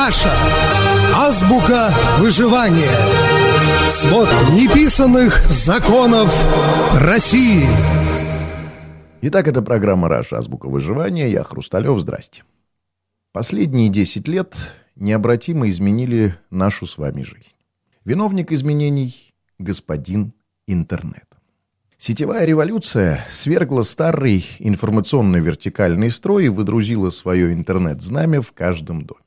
Russia. Азбука выживания. Свод неписанных законов России. Итак, это программа «Russia. Азбука выживания». Я Хрусталев. Здрасте. Последние 10 лет необратимо изменили нашу с вами жизнь. Виновник изменений – господин интернет. Сетевая революция свергла старый информационный вертикальный строй и водрузила свое интернет-знамя в каждом доме.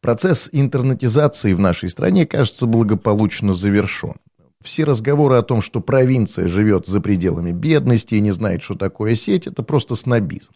Процесс интернетизации в нашей стране, кажется, благополучно завершен. Все разговоры о том, что провинция живет за пределами бедности и не знает, что такое сеть, это просто снобизм.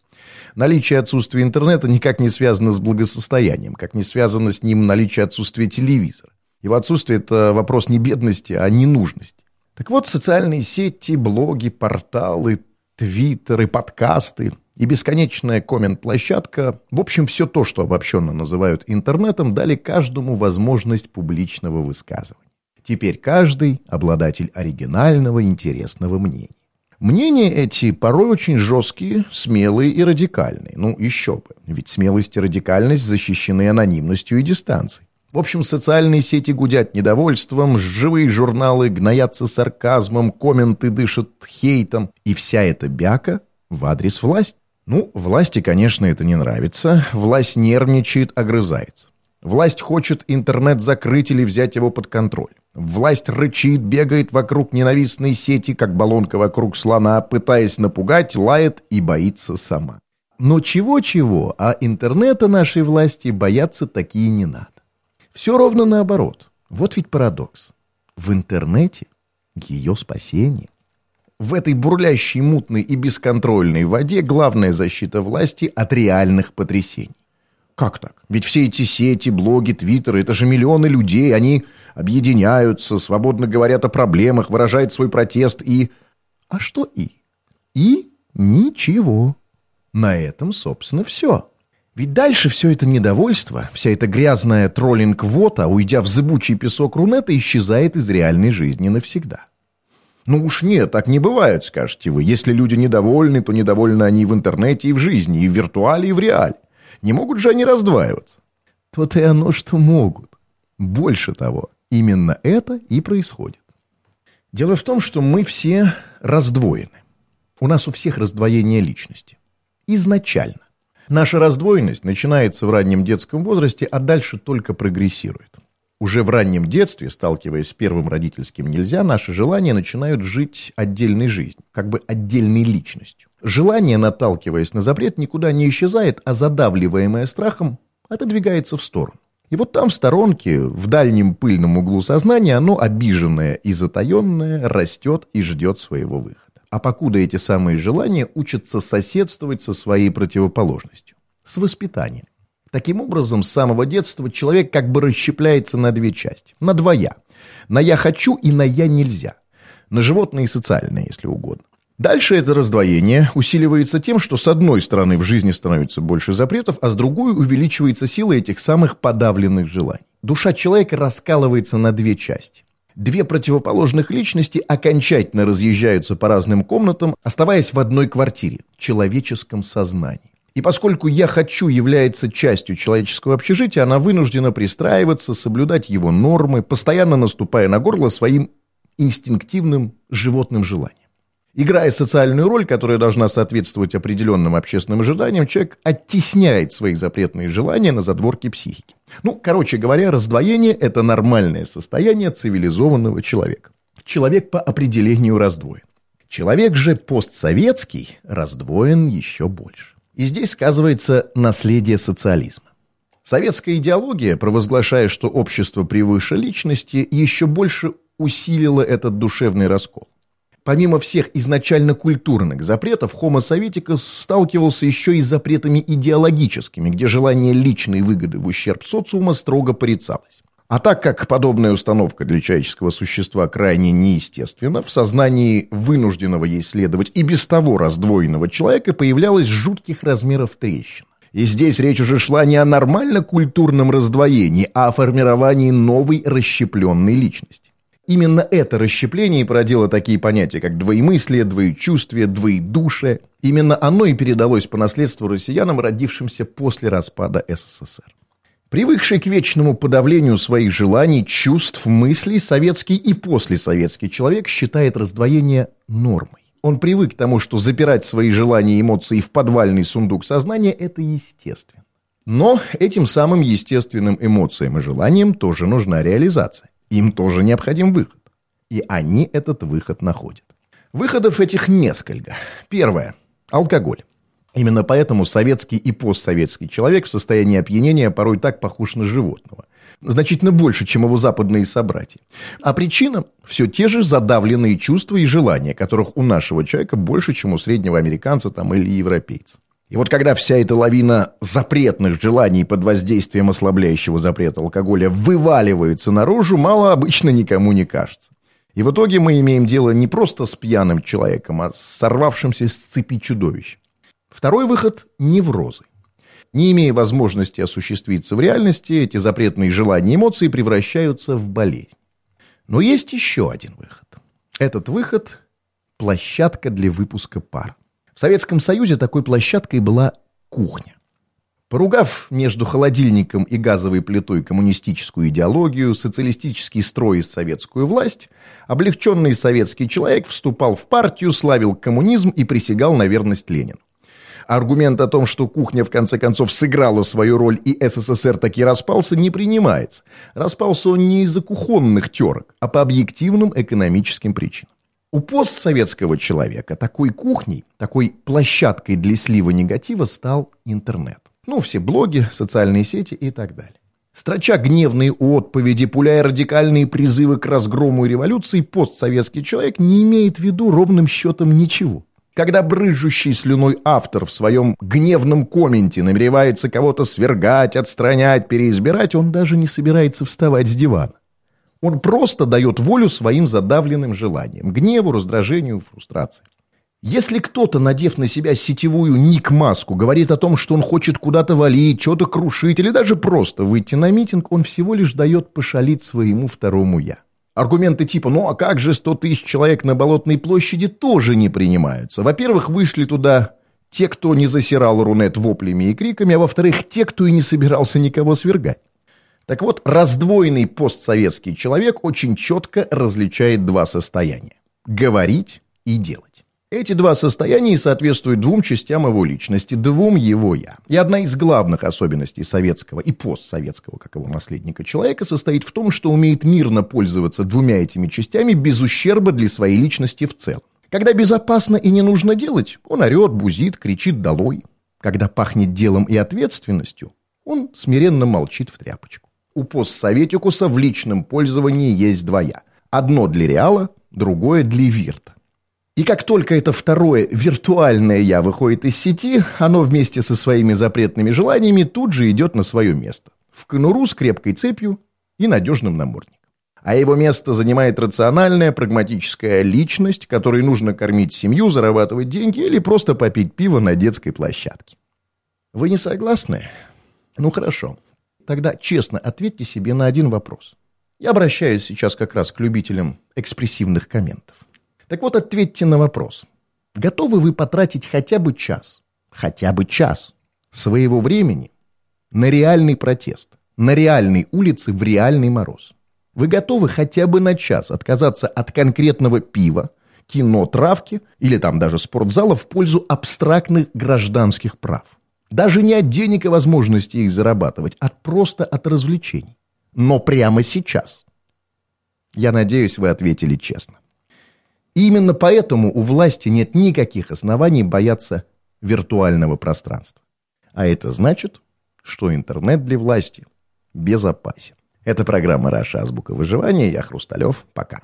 Наличие отсутствия интернета никак не связано с благосостоянием, как не связано с ним наличие отсутствия телевизора. Его отсутствие – это вопрос не бедности, а ненужности. Так вот, социальные сети, блоги, порталы, твиттеры, подкасты и бесконечная коммент-площадка, в общем, все то, что обобщенно называют интернетом, дали каждому возможность публичного высказывания. Теперь каждый обладатель оригинального, интересного мнения. Мнения эти порой очень жесткие, смелые и радикальные. Ну, еще бы, ведь смелость и радикальность защищены анонимностью и дистанцией. В общем, социальные сети гудят недовольством, живые журналы гноятся сарказмом, комменты дышат хейтом. И вся эта бяка в адрес власти. Ну, власти, конечно, это не нравится. Власть нервничает, огрызается. Власть хочет интернет закрыть или взять его под контроль. Власть рычит, бегает вокруг ненавистной сети, как баллонка вокруг слона, пытаясь напугать, лает и боится сама. Но чего-чего, а интернета нашей власти бояться такие не надо. Все ровно наоборот. Вот ведь парадокс. В интернете ее спасение. В этой бурлящей, мутной и бесконтрольной воде главная защита власти от реальных потрясений. Как так? Ведь все эти сети, блоги, твиттеры, это же миллионы людей, они объединяются, свободно говорят о проблемах, выражают свой протест и... А что и? И ничего. На этом, собственно, все. Ведь дальше все это недовольство, вся эта грязная троллинг-вота, уйдя в зыбучий песок Рунета, исчезает из реальной жизни навсегда. Ну уж нет, так не бывает, скажете вы. Если люди недовольны, то недовольны они в интернете и в жизни, и в виртуале, и в реале. Не могут же они раздваиваться? То-то и оно, что могут. Больше того, именно это и происходит. Дело в том, что мы все раздвоены. У нас у всех раздвоение личности. Изначально. Наша раздвоенность начинается в раннем детском возрасте, а дальше только прогрессирует. Уже в раннем детстве, сталкиваясь с первым родительским нельзя, наши желания начинают жить отдельной жизнью, как бы отдельной личностью. Желание, наталкиваясь на запрет, никуда не исчезает, а задавливаемое страхом отодвигается в сторону. И вот там в сторонке, в дальнем пыльном углу сознания, оно обиженное и затаенное растет и ждет своего выхода а покуда эти самые желания учатся соседствовать со своей противоположностью, с воспитанием. Таким образом, с самого детства человек как бы расщепляется на две части, на «я». На «я хочу» и на «я нельзя». На животное и социальное, если угодно. Дальше это раздвоение усиливается тем, что с одной стороны в жизни становится больше запретов, а с другой увеличивается сила этих самых подавленных желаний. Душа человека раскалывается на две части. Две противоположных личности окончательно разъезжаются по разным комнатам, оставаясь в одной квартире – человеческом сознании. И поскольку «я хочу» является частью человеческого общежития, она вынуждена пристраиваться, соблюдать его нормы, постоянно наступая на горло своим инстинктивным животным желанием. Играя социальную роль, которая должна соответствовать определенным общественным ожиданиям, человек оттесняет свои запретные желания на задворке психики. Ну, короче говоря, раздвоение – это нормальное состояние цивилизованного человека. Человек по определению раздвоен. Человек же постсоветский раздвоен еще больше. И здесь сказывается наследие социализма. Советская идеология, провозглашая, что общество превыше личности, еще больше усилила этот душевный раскол. Помимо всех изначально культурных запретов, Homo советикус сталкивался еще и с запретами идеологическими, где желание личной выгоды в ущерб социума строго порицалось. А так как подобная установка для человеческого существа крайне неестественна, в сознании вынужденного ей следовать и без того раздвоенного человека появлялась жутких размеров трещина. И здесь речь уже шла не о нормально культурном раздвоении, а о формировании новой расщепленной личности. Именно это расщепление породило такие понятия, как двоемыслие, двоечувствие, двоедушие. Именно оно и передалось по наследству россиянам, родившимся после распада СССР. Привыкший к вечному подавлению своих желаний, чувств, мыслей, советский и послесоветский человек считает раздвоение нормой. Он привык к тому, что запирать свои желания и эмоции в подвальный сундук сознания – это естественно. Но этим самым естественным эмоциям и желаниям тоже нужна реализация. Им тоже необходим выход. И они этот выход находят. Выходов этих несколько. Первое – алкоголь. Именно поэтому советский и постсоветский человек в состоянии опьянения порой так похож на животного. Значительно больше, чем его западные собратья. А причина – все те же задавленные чувства и желания, которых у нашего человека больше, чем у среднего американца там, или европейца. И вот когда вся эта лавина запретных желаний под воздействием ослабляющего запрета алкоголя вываливается наружу, мало обычно никому не кажется. И в итоге мы имеем дело не просто с пьяным человеком, а с сорвавшимся с цепи чудовищем. Второй выход – неврозы. Не имея возможности осуществиться в реальности, эти запретные желания и эмоции превращаются в болезнь. Но есть еще один выход. Этот выход – площадка для выпуска пар. В Советском Союзе такой площадкой была кухня. Поругав между холодильником и газовой плитой коммунистическую идеологию, социалистический строй и советскую власть, облегченный советский человек вступал в партию, славил коммунизм и присягал на верность Ленину. Аргумент о том, что кухня в конце концов сыграла свою роль и СССР таки распался, не принимается. Распался он не из-за кухонных терок, а по объективным экономическим причинам. У постсоветского человека такой кухней, такой площадкой для слива негатива стал интернет. Ну, все блоги, социальные сети и так далее. Строча гневные отповеди, пуляя радикальные призывы к разгрому и революции, постсоветский человек не имеет в виду ровным счетом ничего. Когда брыжущий слюной автор в своем гневном комменте намеревается кого-то свергать, отстранять, переизбирать, он даже не собирается вставать с дивана. Он просто дает волю своим задавленным желаниям, гневу, раздражению, фрустрации. Если кто-то, надев на себя сетевую ник-маску, говорит о том, что он хочет куда-то валить, что-то крушить или даже просто выйти на митинг, он всего лишь дает пошалить своему второму «я». Аргументы типа «ну а как же 100 тысяч человек на Болотной площади» тоже не принимаются. Во-первых, вышли туда те, кто не засирал Рунет воплями и криками, а во-вторых, те, кто и не собирался никого свергать. Так вот, раздвоенный постсоветский человек очень четко различает два состояния – говорить и делать. Эти два состояния соответствуют двум частям его личности, двум его «я». И одна из главных особенностей советского и постсоветского, как его наследника человека, состоит в том, что умеет мирно пользоваться двумя этими частями без ущерба для своей личности в целом. Когда безопасно и не нужно делать, он орет, бузит, кричит «долой». Когда пахнет делом и ответственностью, он смиренно молчит в тряпочку. У постсоветикуса в личном пользовании есть два «я». Одно для реала, другое для вирта. И как только это второе виртуальное «я» выходит из сети, оно вместе со своими запретными желаниями тут же идет на свое место. В конуру с крепкой цепью и надежным намордником. А его место занимает рациональная, прагматическая личность, которой нужно кормить семью, зарабатывать деньги или просто попить пиво на детской площадке. Вы не согласны? Ну хорошо. Тогда честно ответьте себе на один вопрос. Я обращаюсь сейчас как раз к любителям экспрессивных комментов. Так вот, ответьте на вопрос. Готовы вы потратить хотя бы час, хотя бы час своего времени на реальный протест, на реальной улице в реальный мороз? Вы готовы хотя бы на час отказаться от конкретного пива, кино, травки или там даже спортзала в пользу абстрактных гражданских прав? Даже не от денег и возможности их зарабатывать, а просто от развлечений. Но прямо сейчас. Я надеюсь, вы ответили честно. И именно поэтому у власти нет никаких оснований бояться виртуального пространства. А это значит, что интернет для власти безопасен. Это программа «Раша. Азбука выживания». Я Хрусталев. Пока.